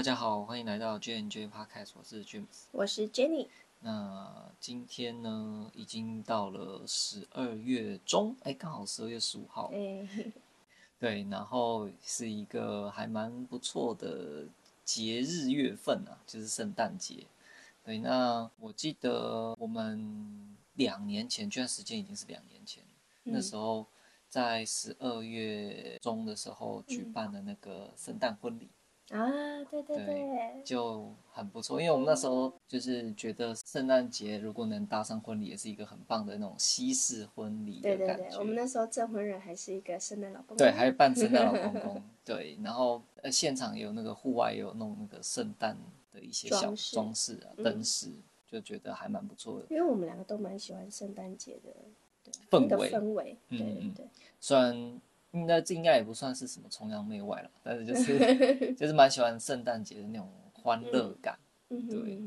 大家好，欢迎来到 J N J Podcast，我是 James，我是 Jenny。那今天呢，已经到了十二月中，哎，刚好十二月十五号。哎，对，然后是一个还蛮不错的节日月份啊，就是圣诞节。对，那我记得我们两年前，居然时间已经是两年前，嗯、那时候在十二月中的时候举办的那个圣诞婚礼。啊，对对对，对，就很不错，因为我们那时候就是觉得圣诞节如果能搭上婚礼，也是一个很棒的那种西式婚礼的感觉。对对对，我们那时候证婚人还是一个圣诞老公公。对，还扮圣诞老公公。对，然后呃，现场有那个户外有弄那个圣诞的一些小装饰啊、灯饰，嗯，就觉得还蛮不错的。因为我们两个都蛮喜欢圣诞节的氛围，氛围，对对对。虽然。应该这应该也不算是什么崇洋媚外了，但是就是 就是蛮喜欢圣诞节的那种欢乐感。嗯、对，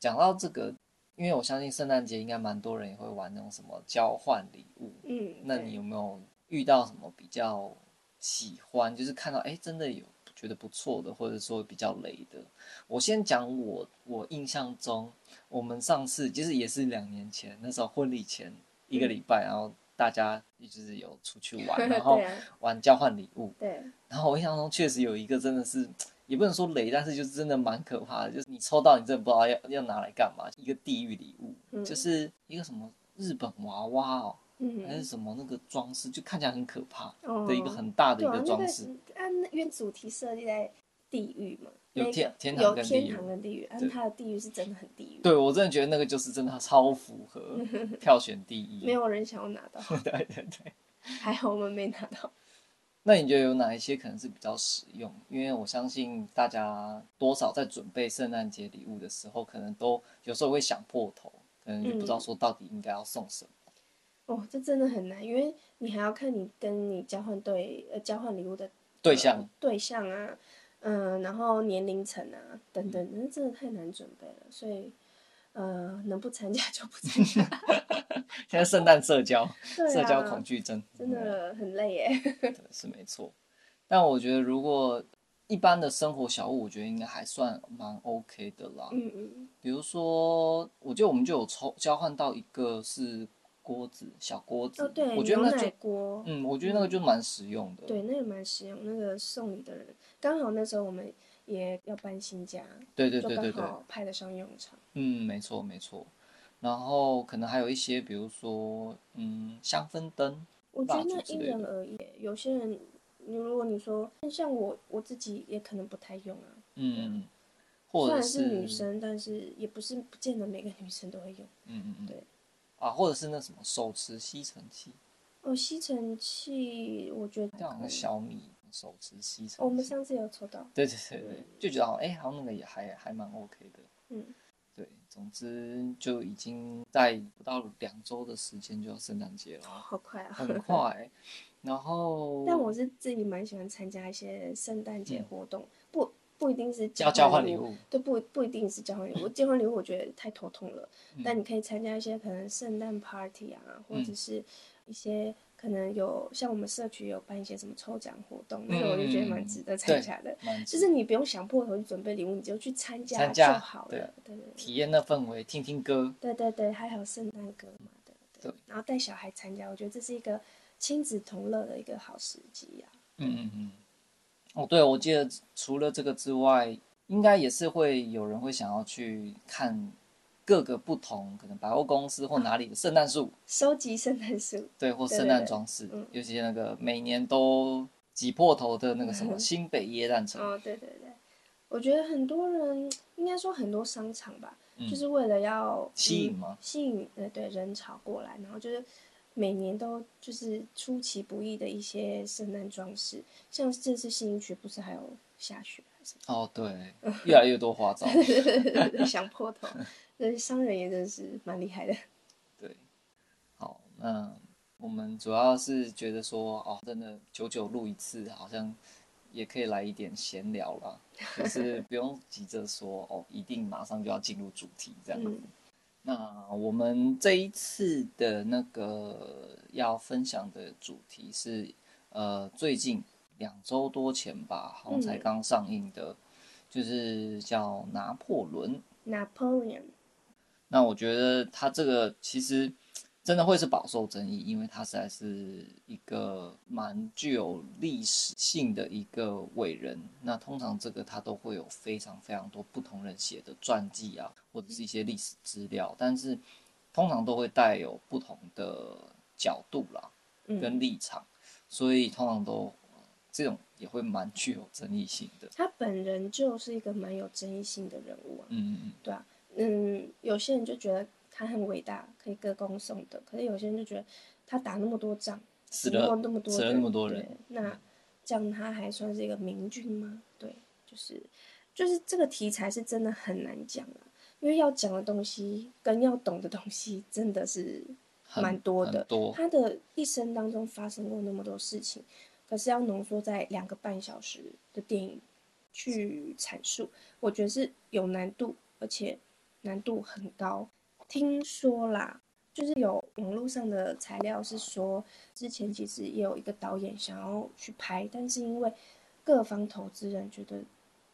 讲到这个，因为我相信圣诞节应该蛮多人也会玩那种什么交换礼物。嗯，那你有没有遇到什么比较喜欢，就是看到哎真的有觉得不错的，或者说比较雷的？我先讲我我印象中，我们上次其实也是两年前，那时候婚礼前一个礼拜，嗯、然后。大家一直有出去玩，然后玩交换礼物。对。然后我印象中确实有一个真的是，也不能说雷，但是就是真的蛮可怕的，就是你抽到你真的不知道要要拿来干嘛，一个地狱礼物，嗯，就是一个什么日本娃娃哦，嗯，还是什么那个装饰，就看起来很可怕的一个很大的一个装饰。按因为主题设计在地狱嘛。有天天堂跟地狱，但是它的地狱是真的很地狱。对，我真的觉得那个就是真的超符合 票选第一。没有人想要拿到。对对对，还好我们没拿到。那你觉得有哪一些可能是比较实用？因为我相信大家多少在准备圣诞节礼物的时候，可能都有时候会想破头，可能就不知道说到底应该要送什么。嗯。哦，这真的很难，因为你还要看你跟你交换对呃交换礼物的对象对象啊。嗯，然后年龄层啊等等，那真的太难准备了，所以呃，能不参加就不参加。现在圣诞社交，啊、社交恐惧症真的很累耶。对，是没错。但我觉得，如果一般的生活小物，我觉得应该还算蛮 OK 的啦。嗯嗯。比如说，我觉得我们就有抽交换到一个是。锅子，小锅子，哦，对，我觉得那就锅，嗯，我觉得那个就蛮实用的。对，那个蛮实用。那个送礼的人，刚好那时候我们也要搬新家，对对对对对，刚好派得上用场。嗯，没错没错。然后可能还有一些，比如说，嗯，香氛灯。我觉得那因人而异，有些人，你如果你说像我，我自己也可能不太用啊。嗯，或者虽然是女生，但是也不是不见得每个女生都会用。嗯嗯嗯，对。啊，或者是那什么手持吸尘器，哦，吸尘器，我觉得像那个小米手持吸尘器，我们上次有抽到，对对对对，就觉得好像哎、欸，好像那个也还还蛮 OK 的，嗯，对，总之就已经在不到两周的时间就要圣诞节了，好快啊，很快，然后，但我是自己蛮喜欢参加一些圣诞节活动，嗯、不。不一定是交交换礼物，对，不不一定是交换礼物。交换礼物我觉得太头痛了，嗯、但你可以参加一些可能圣诞 party 啊，或者是一些可能有像我们社区有办一些什么抽奖活动，嗯、那个我就觉得蛮值得参加的。就是你不用想破头去准备礼物，你就去参加就好了。对对对，体验那氛围，听听歌。对对对，还有圣诞歌嘛的，对。然后带小孩参加，我觉得这是一个亲子同乐的一个好时机呀、啊。嗯嗯嗯。哦，对，我记得除了这个之外，应该也是会有人会想要去看各个不同，可能百货公司或哪里的圣诞树，收集圣诞树，对，或圣诞装饰，尤其那个每年都挤破头的那个什么 新北耶诞城。哦，对对对，我觉得很多人应该说很多商场吧，嗯、就是为了要吸引吗？吸引呃对人潮过来，然后就是。每年都就是出其不意的一些圣诞装饰，像这次信义区不是还有下雪还是？哦，对，越来越多花招，想破头，那商人也真是蛮厉害的。对，好，那我们主要是觉得说，哦，真的久久录一次，好像也可以来一点闲聊啦，就是不用急着说，哦，一定马上就要进入主题这样子。嗯那我们这一次的那个要分享的主题是，呃，最近两周多前吧，好像才刚上映的，嗯、就是叫拿破仑。Napoleon。那我觉得他这个其实真的会是饱受争议，因为他实在是一个蛮具有历史性的一个伟人。那通常这个他都会有非常非常多不同人写的传记啊，或者是一些历史资料，但是通常都会带有不同的角度啦，跟立场，嗯、所以通常都这种也会蛮具有争议性的。他本人就是一个蛮有争议性的人物啊，嗯嗯，对啊。嗯，有些人就觉得他很伟大，可以歌功颂德，可是有些人就觉得他打那么多仗，死了那么多人，死了那么多人，那这样他还算是一个明君吗？对，就是就是这个题材是真的很难讲啊，因为要讲的东西跟要懂的东西真的是蛮多的。多他的一生当中发生过那么多事情，可是要浓缩在两个半小时的电影去阐述，我觉得是有难度，而且。难度很高，听说啦，就是有网络上的材料是说，之前其实也有一个导演想要去拍，但是因为各方投资人觉得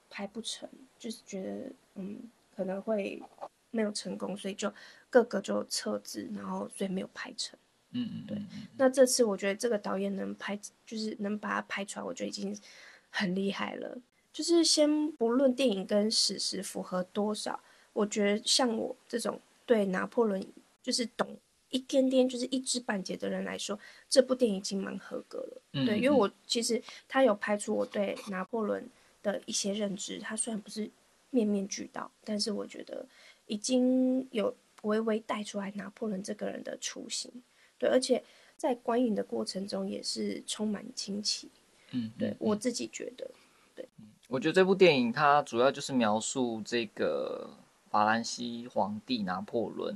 拍不成，就是觉得嗯可能会没有成功，所以就各个就撤资，然后所以没有拍成。嗯嗯，对。那这次我觉得这个导演能拍，就是能把它拍出来，我觉得已经很厉害了。就是先不论电影跟史实符合多少。我觉得像我这种对拿破仑就是懂一点点，就是一知半解的人来说，这部电影已经蛮合格了。对，因为我其实他有拍出我对拿破仑的一些认知，他虽然不是面面俱到，但是我觉得已经有微微带出来拿破仑这个人的雏形。对，而且在观影的过程中也是充满惊奇。嗯，嗯，对我自己觉得，对，我觉得这部电影它主要就是描述这个。法兰西皇帝拿破仑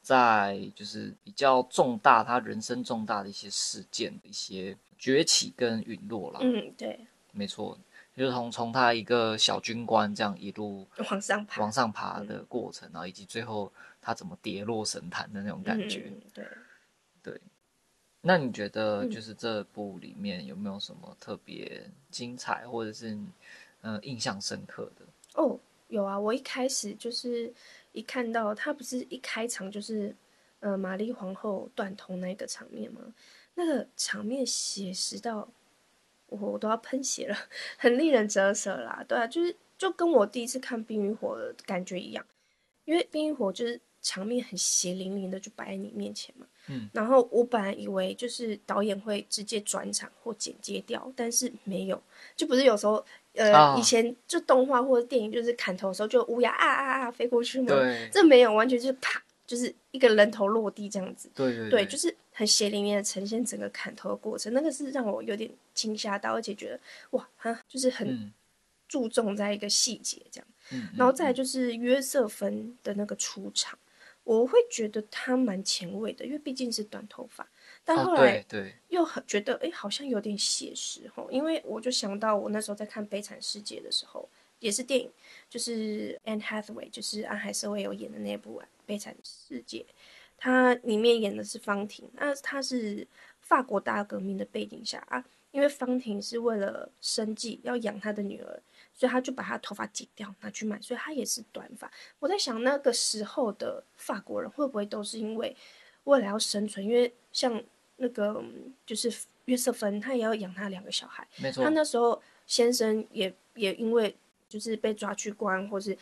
在就是比较重大，他人生重大的一些事件的一些崛起跟陨落啦。嗯，对，没错，就是从从他一个小军官这样一路往上爬，往上爬的过程，然后以及最后他怎么跌落神坛的那种感觉。嗯，对，对。那你觉得就是这部里面有没有什么特别精彩，或者是嗯印象深刻的？哦。有啊，我一开始就是一看到他不是一开场就是，呃，玛丽皇后断头那个场面吗？那个场面写实到我我都要喷血了，很令人折舌啦。对啊，就是就跟我第一次看《冰与火》的感觉一样，因为《冰与火》就是场面很血淋淋的就摆在你面前嘛。嗯。然后我本来以为就是导演会直接转场或剪接掉，但是没有，就不是有时候。呃，oh. 以前就动画或者电影，就是砍头的时候就乌鸦啊啊啊飞过去嘛。对，这没有，完全就是啪，就是一个人头落地这样子。对对对，对，就是很血淋淋的呈现整个砍头的过程，那个是让我有点惊吓到，而且觉得哇，哈就是很注重在一个细节这样。嗯。然后再来就是约瑟芬的那个出场，我会觉得他蛮前卫的，因为毕竟是短头发。但后来又很觉得，哎、欸，好像有点写实吼，因为我就想到我那时候在看《悲惨世界》的时候，也是电影，就是 Anne Hathaway，就是安海瑟薇有演的那部《悲惨世界》，它里面演的是方婷，那她是法国大革命的背景下啊，因为方婷是为了生计要养她的女儿，所以她就把她头发剪掉拿去卖，所以她也是短发。我在想那个时候的法国人会不会都是因为为了要生存，因为像。那个就是约瑟芬，他也要养他两个小孩。没错。他那时候先生也也因为就是被抓去关，或是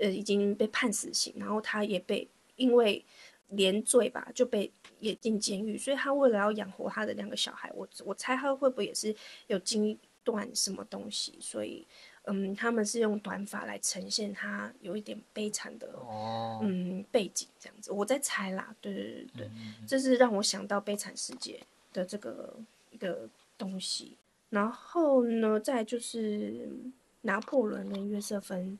呃已经被判死刑，然后他也被因为连罪吧就被也进监狱，所以他为了要养活他的两个小孩，我我猜他会不会也是有经断什么东西，所以。嗯，他们是用短发来呈现他有一点悲惨的、哦、嗯背景这样子，我在猜啦，对对对对，嗯、这是让我想到《悲惨世界》的这个一个东西。然后呢，再就是拿破仑跟约瑟芬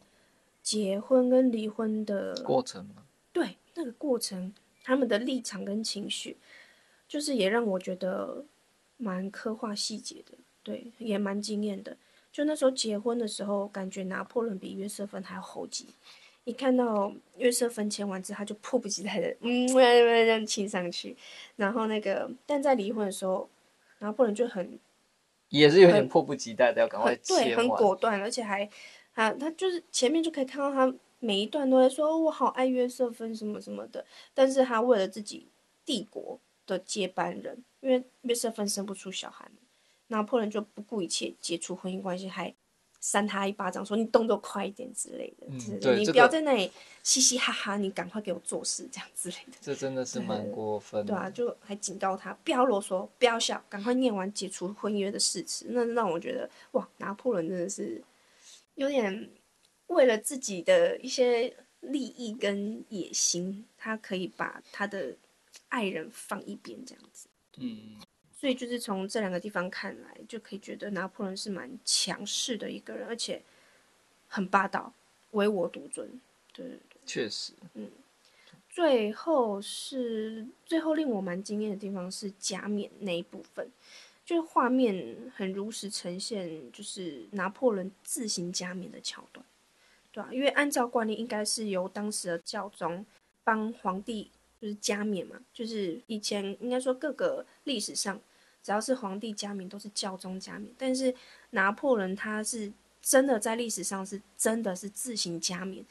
结婚跟离婚的过程吗？对，那个过程，他们的立场跟情绪，就是也让我觉得蛮刻画细节的，对，也蛮惊艳的。就那时候结婚的时候，感觉拿破仑比约瑟芬还要猴急。一看到约瑟芬签完字，他就迫不及待的嗯，这样亲上去。然后那个，但在离婚的时候，拿破仑就很，也是有点迫不及待的要赶快。对，很果断，而且还他他就是前面就可以看到他每一段都在说，我好爱约瑟芬什么什么的，但是他为了自己帝国的接班人，因为约瑟芬生不出小孩嘛，拿破仑就不顾一切解除婚姻关系，还。扇他一巴掌，说你动作快一点之类的，嗯、对，你不要在那里嘻嘻哈哈，你赶快给我做事，这样之类的。这真的是蛮过分的。对啊，就还警告他不要啰嗦，不要笑，赶快念完解除婚约的誓词。那让我觉得，哇，拿破仑真的是有点为了自己的一些利益跟野心，他可以把他的爱人放一边，这样子。嗯。所以就是从这两个地方看来，就可以觉得拿破仑是蛮强势的一个人，而且很霸道，唯我独尊。对对对，确实。嗯，最后是最后令我蛮惊艳的地方是加冕那一部分，就是画面很如实呈现，就是拿破仑自行加冕的桥段，对啊，因为按照惯例，应该是由当时的教宗帮皇帝就是加冕嘛，就是以前应该说各个历史上。只要是皇帝加冕，都是教宗加冕。但是拿破仑他是真的在历史上是真的是自行加冕，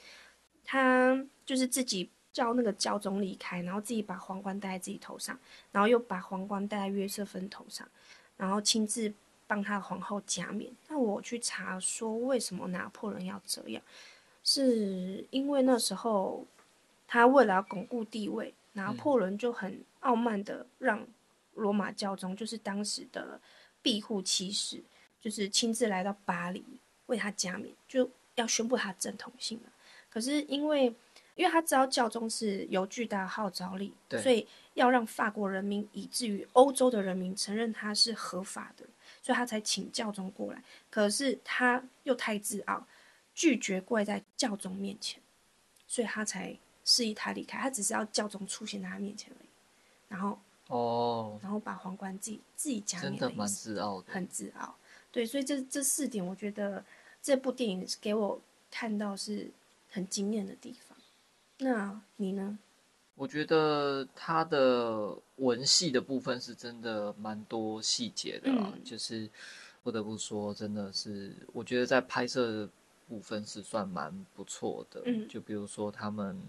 他就是自己叫那个教宗离开，然后自己把皇冠戴在自己头上，然后又把皇冠戴在约瑟芬头上，然后亲自帮他皇后加冕。那我去查说，为什么拿破仑要这样，是因为那时候他为了要巩固地位，拿破仑就很傲慢的让。罗马教宗就是当时的庇护骑士，就是亲自来到巴黎为他加冕，就要宣布他正统性了。可是因为，因为他知道教宗是有巨大号召力，所以要让法国人民以至于欧洲的人民承认他是合法的，所以他才请教宗过来。可是他又太自傲，拒绝跪在教宗面前，所以他才示意他离开。他只是要教宗出现在他面前而已，然后。哦，然后把皇冠自己自己加冕，真的蛮自傲的，很自傲。对，所以这这四点，我觉得这部电影给我看到是很惊艳的地方。那你呢？我觉得他的文戏的部分是真的蛮多细节的啦，嗯、就是不得不说，真的是我觉得在拍摄的部分是算蛮不错的。嗯，就比如说他们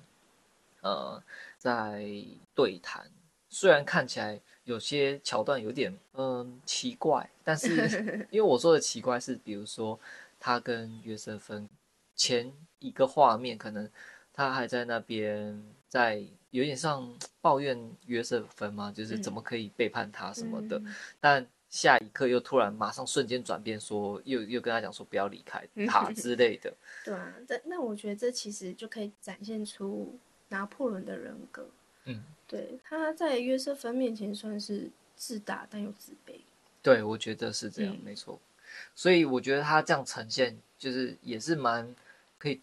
呃在对谈。虽然看起来有些桥段有点嗯奇怪，但是 因为我说的奇怪是，比如说他跟约瑟芬前一个画面，可能他还在那边在有点像抱怨约瑟芬嘛，就是怎么可以背叛他什么的，嗯、但下一刻又突然马上瞬间转变说，说又又跟他讲说不要离开他之类的。对啊，这那我觉得这其实就可以展现出拿破仑的人格。嗯，对，他在约瑟芬面前算是自大但又自卑。对，我觉得是这样，嗯、没错。所以我觉得他这样呈现，就是也是蛮可以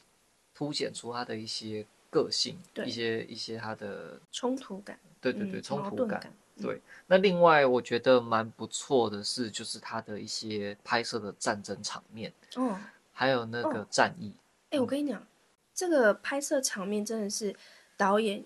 凸显出他的一些个性，对一些一些他的冲突感。对对对，嗯、冲突感。感对，那另外我觉得蛮不错的是，就是他的一些拍摄的战争场面哦，还有那个战役。哎、我跟你讲，这个拍摄场面真的是导演。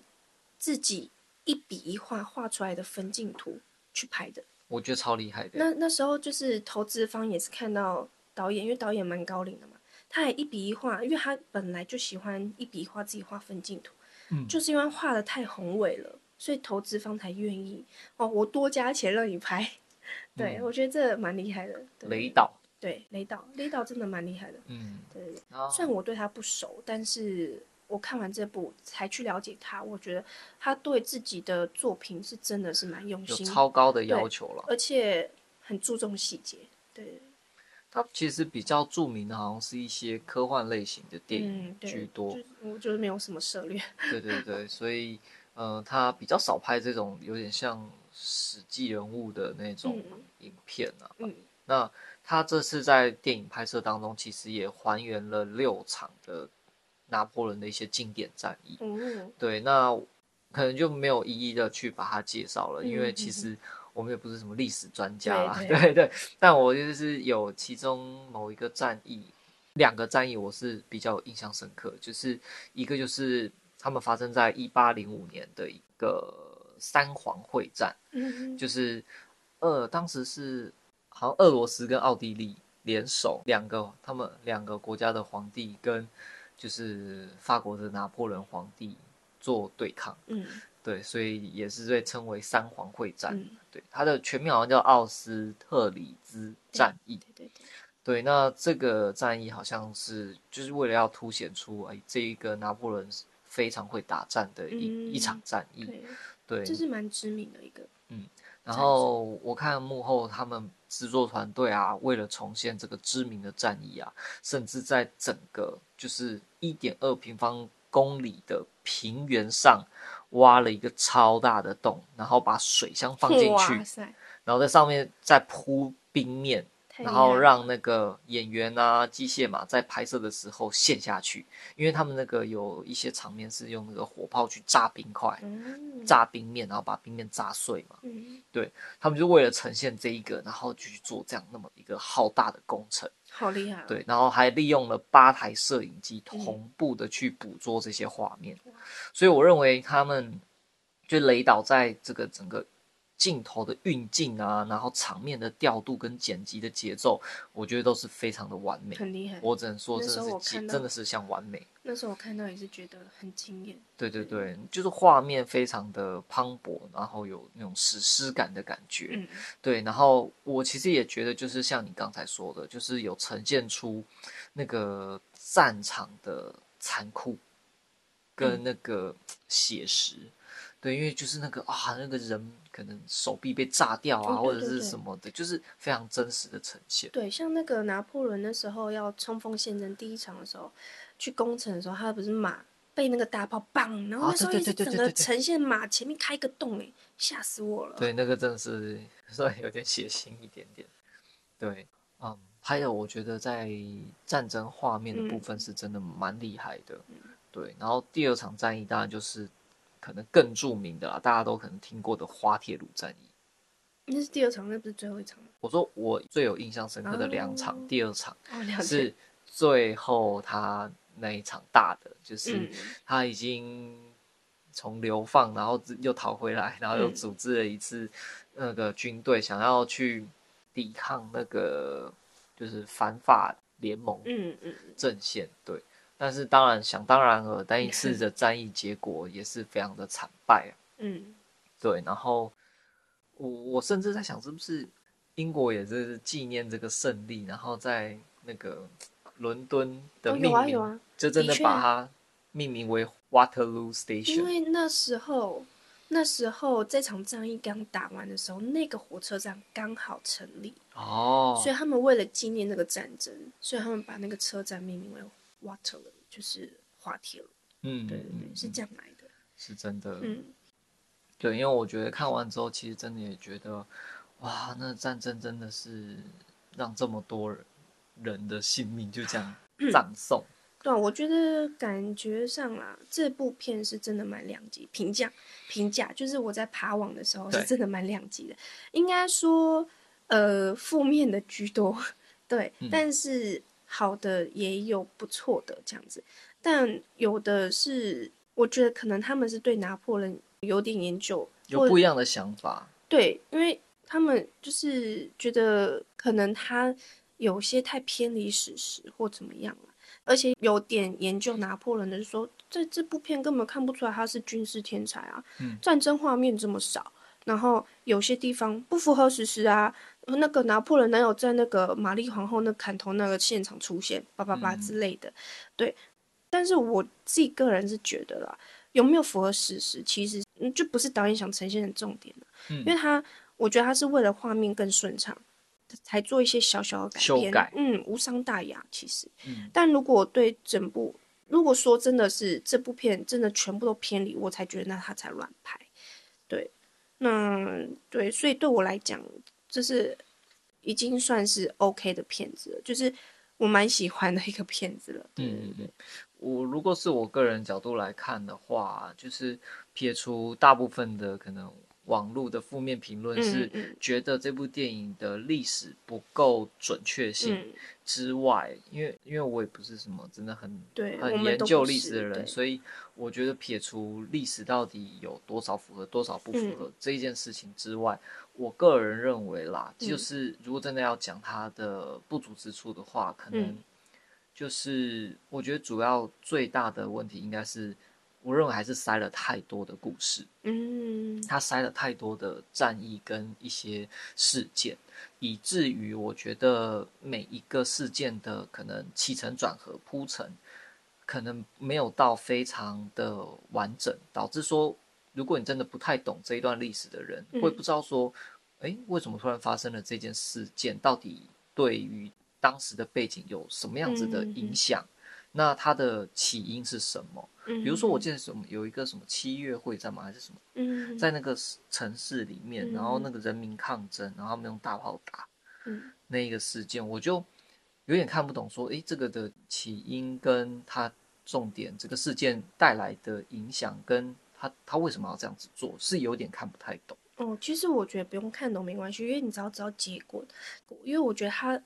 自己一笔一画画出来的分镜图去拍的，我觉得超厉害的。那那时候就是投资方也是看到导演，因为导演蛮高龄的嘛，他也一笔一画，因为他本来就喜欢一笔一画自己画分镜图，嗯，就是因为画的太宏伟了，所以投资方才愿意哦，我多加钱让你拍。对，嗯，我觉得这蛮厉害的。雷导，对，雷导，雷导真的蛮厉害的。嗯，对，虽然我对他不熟，但是。我看完这部才去了解他，我觉得他对自己的作品是真的是蛮用心，有超高的要求了，而且很注重细节。对，他其实比较著名的，好像是一些科幻类型的电影居多。嗯、就我觉得没有什么涉猎。对对对，所以呃，他比较少拍这种有点像史记人物的那种影片啊。嗯，那他这次在电影拍摄当中，其实也还原了六场的。拿破仑的一些经典战役，嗯、对，那可能就没有一一的去把它介绍了，嗯、因为其实我们也不是什么历史专家啦，对 对，对对。但我就是有其中某一个战役，两个战役我是比较印象深刻，就是一个就是他们发生在一八零五年的一个三皇会战，嗯、就是呃当时是好像俄罗斯跟奥地利联手两个他们两个国家的皇帝跟就是法国的拿破仑皇帝做对抗。嗯，对，所以也是被称为三皇会战。嗯、对，它的全名好像叫奥斯特里兹战役。对对对。对，那这个战役好像是就是为了要凸显出哎，这一个拿破仑非常会打战的一、嗯、一场战役。对，对这是蛮知名的一个。嗯，然后我看幕后他们制作团队啊，为了重现这个知名的战役啊，甚至在整个就是一点二平方公里的平原上挖了一个超大的洞，然后把水箱放进去，然后在上面再铺冰面。然后让那个演员啊、机械嘛，在拍摄的时候陷下去，因为他们那个有一些场面是用那个火炮去炸冰块、嗯、炸冰面，然后把冰面炸碎嘛。嗯、对，他们就为了呈现这一个，然后就去做这样那么一个浩大的工程，好厉害、哦。对，然后还利用了八台摄影机同步的去捕捉这些画面，嗯、所以我认为他们就雷导在这个整个。镜头的运镜啊，然后场面的调度跟剪辑的节奏，我觉得都是非常的完美，很厉害。我只能说，真的是真的是像完美。那时候我看到也是觉得很惊艳。对对对，就是画面非常的磅礴，然后有那种史诗感的感觉。嗯，对。然后我其实也觉得，就是像你刚才说的，就是有呈现出那个战场的残酷跟那个写实。嗯对，因为就是那个啊，那个人可能手臂被炸掉啊，或者是什么的，就是非常真实的呈现。对，像那个拿破仑那时候要冲锋陷阵第一场的时候，去攻城的时候，他不是马被那个大炮棒，然后那时候一直整个呈现马前面开一个洞，哎，吓死我了。对，那个真的是稍微有点血腥一点点。对，嗯，还有我觉得在战争画面的部分是真的蛮厉害的。嗯、对，然后第二场战役当然就是。可能更著名的啦，大家都可能听过的滑铁卢战役，那是第二场，那不是最后一场。我说我最有印象深刻的两场，哦、第二场、哦、是最后他那一场大的，就是他已经从流放，然后又逃回来，然后又组织了一次那个军队，想要去抵抗那个就是反法联盟嗯嗯。阵线，对。但是当然，想当然了，但一次的战役结果也是非常的惨败啊。嗯，对。然后我我甚至在想，是不是英国也是纪念这个胜利，然后在那个伦敦的命名，哦，有啊有啊，就真的把它命名为 Waterloo Station。因为那时候那时候这场战役刚打完的时候，那个火车站刚好成立哦，所以他们为了纪念那个战争，所以他们把那个车站命名为。Water 就是滑铁卢，嗯，对对对，是这样来的，是真的，嗯，对，因为我觉得看完之后，其实真的也觉得，哇，那战争真的是让这么多人的性命就这样葬送。嗯、对，我觉得感觉上啦，这部片是真的蛮两极，评价评价就是我在爬网的时候是真的蛮两极的，应该说，呃，负面的居多，对，嗯、但是。好的也有不错的这样子，但有的是我觉得可能他们是对拿破仑有点研究，有不一样的想法。对，因为他们就是觉得可能他有些太偏离史实或怎么样了，而且有点研究拿破仑的是说，这这部片根本看不出来他是军事天才啊，嗯，战争画面这么少，然后有些地方不符合史实啊。那个拿破仑男友在那个玛丽皇后那砍头那个现场出现，叭叭叭之类的，嗯、对。但是我自己个人是觉得啦，有没有符合史实，其实就不是导演想呈现的重点了。嗯、因为他，我觉得他是为了画面更顺畅，才做一些小小的改变。修改。嗯，无伤大雅，其实。嗯。但如果对整部，如果说真的是这部片真的全部都偏离，我才觉得那他才乱拍。对。那对，所以对我来讲。就是已经算是 OK 的片子了，就是我蛮喜欢的一个片子了。对对对，嗯，我如果是我个人角度来看的话，就是撇除大部分的可能网络的负面评论是觉得这部电影的历史不够准确性之外，嗯、因为因为我也不是什么真的很很研究历史的人，所以我觉得撇除历史到底有多少符合多少不符合这一件事情之外，嗯、我个人认为啦，就是如果真的要讲它的不足之处的话，可能就是我觉得主要最大的问题应该是。我认为还是塞了太多的故事，嗯，他塞了太多的战役跟一些事件，以至于我觉得每一个事件的可能起承转合铺陈，可能没有到非常的完整，导致说，如果你真的不太懂这一段历史的人，会不知道说，诶，为什么突然发生了这件事件，到底对于当时的背景有什么样子的影响？那它的起因是什么？比如说，我记得什么有一个什么七月会战吗？还是什么？嗯，在那个城市里面，然后那个人民抗争，然后他们用大炮打，嗯，那一个事件，我就有点看不懂，说，诶，这个的起因跟它重点，这个事件带来的影响，跟他他为什么要这样子做，是有点看不太懂。哦，其实我觉得不用看懂没关系，因为你只要知道结果。因为我觉得他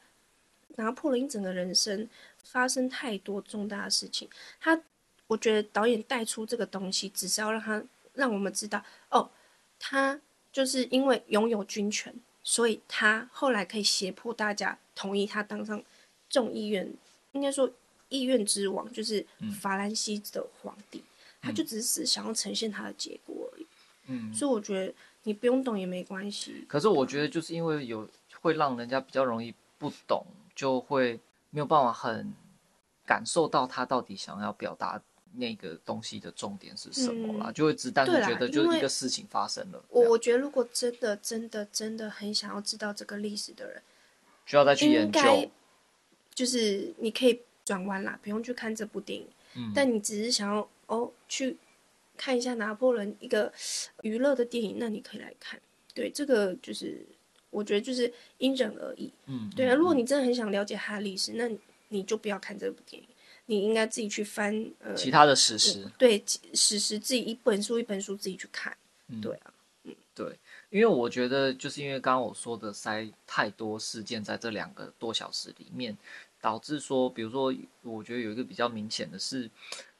拿破仑一整个人生。发生太多重大的事情，他，我觉得导演带出这个东西，只是要让他让我们知道，哦，他就是因为拥有军权，所以他后来可以胁迫大家同意他当上众议院，应该说议院之王，就是法兰西的皇帝，嗯、他就只是想要呈现他的结果而已。嗯，所以我觉得你不用懂也没关系。可是我觉得就是因为有会让人家比较容易不懂，就会。没有办法很感受到他到底想要表达那个东西的重点是什么啦，嗯、就会只单纯觉得就是一个事情发生了。我我觉得如果真的真的真的很想要知道这个历史的人，需要再去研究。就是你可以转弯啦，不用去看这部电影。嗯、但你只是想要哦去看一下拿破仑一个娱乐的电影，那你可以来看。对，这个就是。我觉得就是因人而异，嗯，对啊。如果你真的很想了解他的历史，那你就不要看这部电影，你应该自己去翻呃其他的史实，对史实自己一本书一本书自己去看，嗯、对啊，嗯，对，因为我觉得就是因为刚刚我说的塞太多事件在这两个多小时里面，导致说，比如说，我觉得有一个比较明显的是，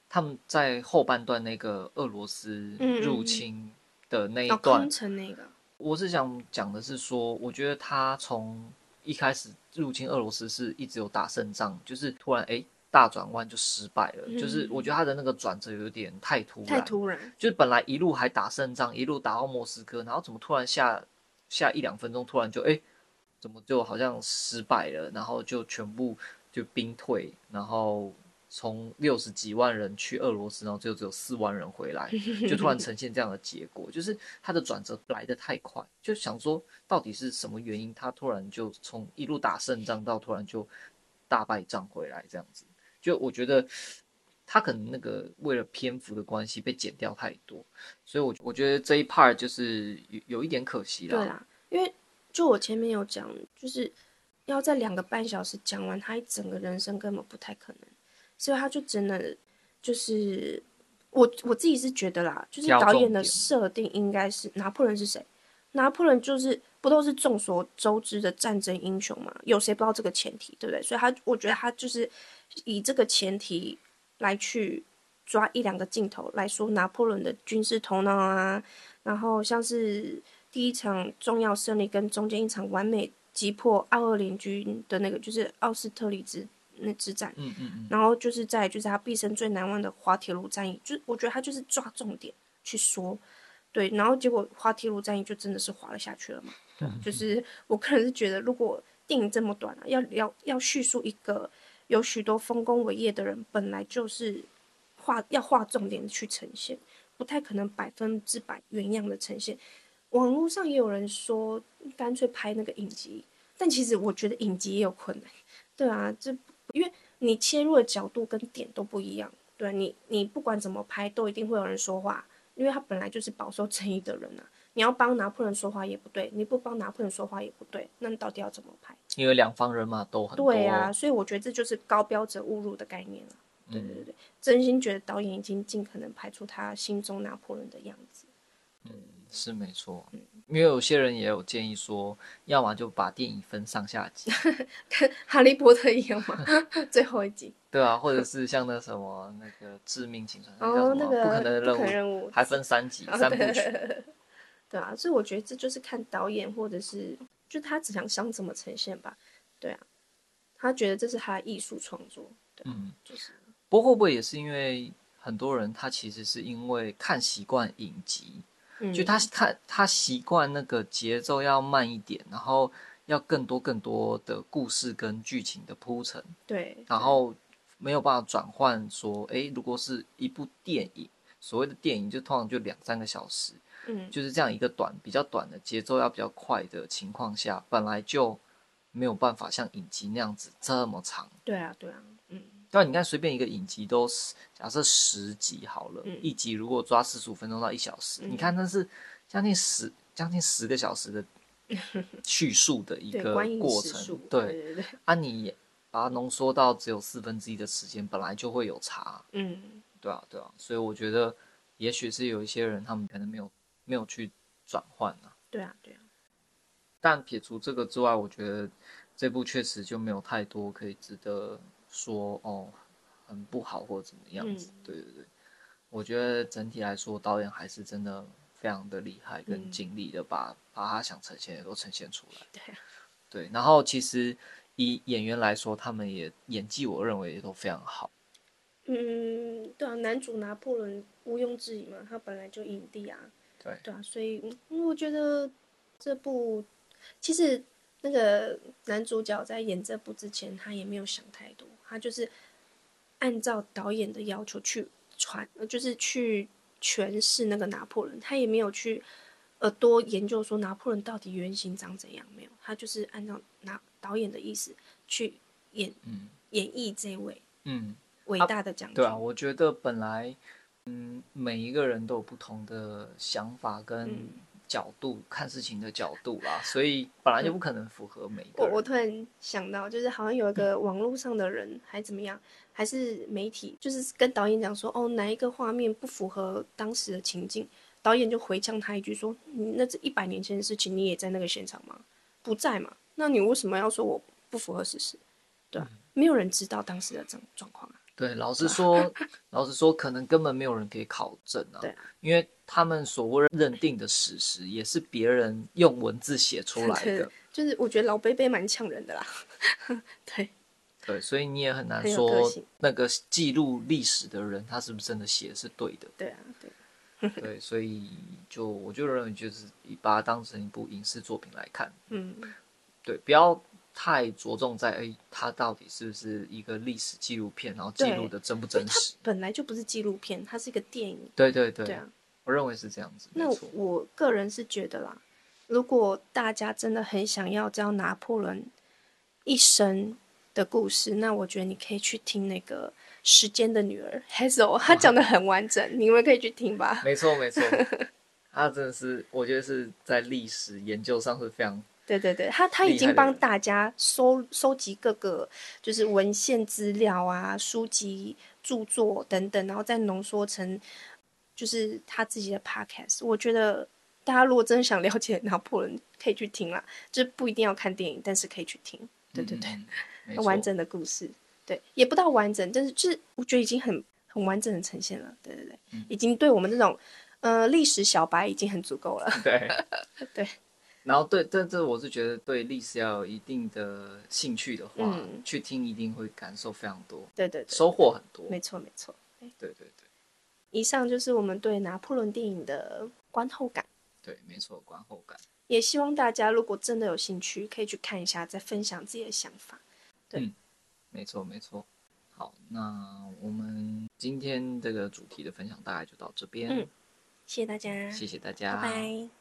他们在后半段那个俄罗斯入侵的那一段，空城那个。我是想讲的是说，我觉得他从一开始入侵俄罗斯是一直有打胜仗，就是突然哎大转弯就失败了，嗯、就是我觉得他的那个转折有点太突然，太突然，就是本来一路还打胜仗，一路打到莫斯科，然后怎么突然下下一两分钟突然就哎怎么就好像失败了，然后就全部就兵退，然后。从六十几万人去俄罗斯，然后最后只有四万人回来，就突然呈现这样的结果，就是他的转折来得太快，就想说到底是什么原因，他突然就从一路打胜仗到突然就大败仗回来这样子，就我觉得他可能那个为了篇幅的关系被剪掉太多，所以我我觉得这一 part 就是有有一点可惜了。对啦，因为就我前面有讲，就是要在两个半小时讲完他一整个人生，根本不太可能。所以他就真的就是我我自己是觉得啦，就是导演的设定应该是拿破仑是谁？拿破仑就是不都是众所周知的战争英雄嘛？有谁不知道这个前提，对不对？所以他我觉得他就是以这个前提来去抓一两个镜头来说拿破仑的军事头脑啊，然后像是第一场重要胜利跟中间一场完美击破奥俄联军的那个就是奥斯特里兹。那之战，嗯嗯嗯，然后就是在就是他毕生最难忘的滑铁卢战役，就我觉得他就是抓重点去说，对，然后结果滑铁卢战役就真的是滑了下去了嘛，对，就是我个人是觉得，如果电影这么短啊，要要要叙述一个有许多丰功伟业的人，本来就是画要画重点去呈现，不太可能百分之百原样的呈现。网络上也有人说干脆拍那个影集，但其实我觉得影集也有困难，对啊，这。因为你切入的角度跟点都不一样，对你，你不管怎么拍，都一定会有人说话，因为他本来就是饱受争议的人啊。你要帮拿破仑说话也不对，你不帮拿破仑说话也不对，那你到底要怎么拍？因为两方人马都很多。对啊，所以我觉得这就是高标者误入的概念了。对对对对，嗯、真心觉得导演已经尽可能拍出他心中拿破仑的样子。嗯，是没错。嗯，因为有些人也有建议说，要么就把电影分上下集，跟哈利波特一样嘛，最后一集。对啊，或者是像那什么那个致命青春，哦，那个不可能的任务，任务还分三集，三部曲。对啊，所以我觉得这就是看导演，或者是就他只想想怎么呈现吧。对啊，他觉得这是他的艺术创作。对啊，嗯，就是。不过会不会也是因为很多人他其实是因为看习惯影集，嗯，就他他他习惯那个节奏要慢一点，然后要更多更多的故事跟剧情的铺陈。对，然后没有办法转换说，哎，如果是一部电影，所谓的电影就通常就两三个小时。嗯，就是这样一个短比较短的节奏要比较快的情况下，本来就没有办法像影集那样子这么长。对啊，对啊，嗯。但你看，随便一个影集都是假设十集好了，嗯、一集如果抓四十五分钟到一小时，嗯、你看那是将近十将近十个小时的叙述的一个过程。对，对对对。啊，你把它浓缩到只有四分之一的时间，本来就会有差。嗯，对啊，对啊。所以我觉得，也许是有一些人，他们可能没有。没有去转换啊。对啊，对啊。但撇除这个之外，我觉得这部确实就没有太多可以值得说哦，很不好或者怎么样子。嗯、对对对，我觉得整体来说，导演还是真的非常的厉害跟尽力的把、嗯、把他想呈现的都呈现出来。对啊。对，然后其实以演员来说，他们也演技，我认为也都非常好。嗯，对啊，男主拿破仑毋庸置疑嘛，他本来就影帝啊。对对啊，所以我觉得这部其实那个男主角在演这部之前，他也没有想太多，他就是按照导演的要求去传，就是去诠释那个拿破仑，他也没有去呃多研究说拿破仑到底原型长怎样，没有，他就是按照拿导演的意思去演，嗯，演绎这位嗯伟大的将军。对啊，我觉得本来。嗯，每一个人都有不同的想法跟角度、嗯、看事情的角度啦，所以本来就不可能符合每一个人。我我突然想到，就是好像有一个网络上的人，还怎么样，还是媒体，就是跟导演讲说，哦，哪一个画面不符合当时的情境，导演就回呛他一句说，你那这一百年前的事情，你也在那个现场吗？不在嘛？那你为什么要说我不符合事实？对、啊嗯、没有人知道当时的这种状况啊。对，老实说，老实说，可能根本没有人可以考证啊。对，因为他们所谓认定的史实，也是别人用文字写出来的。就是我觉得老贝贝蛮呛人的啦。对，对，所以你也很难说那个记录历史的人，他是不是真的写的是对的？对啊，对。对，所以就我就认为，就是把它当成一部影视作品来看。嗯，对，不要。太着重在哎，它到底是不是一个历史纪录片，然后记录的真不真实？本来就不是纪录片，它是一个电影。对对对，对啊，我认为是这样子。那我个人是觉得啦，如果大家真的很想要知道拿破仑一生的故事，那我觉得你可以去听那个《时间的女儿》Hazel，他讲的很完整，你们可以去听吧。没错没 错，他真的是，我觉得是在历史研究上是非常。对对对，他他已经帮大家收收集各个就是文献资料啊、书籍著作等等，然后再浓缩成就是他自己的 podcast。我觉得大家如果真的想了解拿破仑，可以去听啦，就不一定要看电影，但是可以去听。对对对，嗯、完整的故事，对，也不到完整，但是就是我觉得已经很很完整的呈现了。对对对，嗯、已经对我们这种呃历史小白已经很足够了。对对。然后对，但这我是觉得对历史要有一定的兴趣的话，嗯、去听一定会感受非常多，对对，对，收获很多，没错没错，对对对。以上就是我们对拿破仑电影的观后感，对，没错，观后感。也希望大家如果真的有兴趣，可以去看一下，再分享自己的想法。对，嗯、没错没错。好，那我们今天这个主题的分享大概就到这边，嗯，谢谢大家，谢谢大家，拜拜。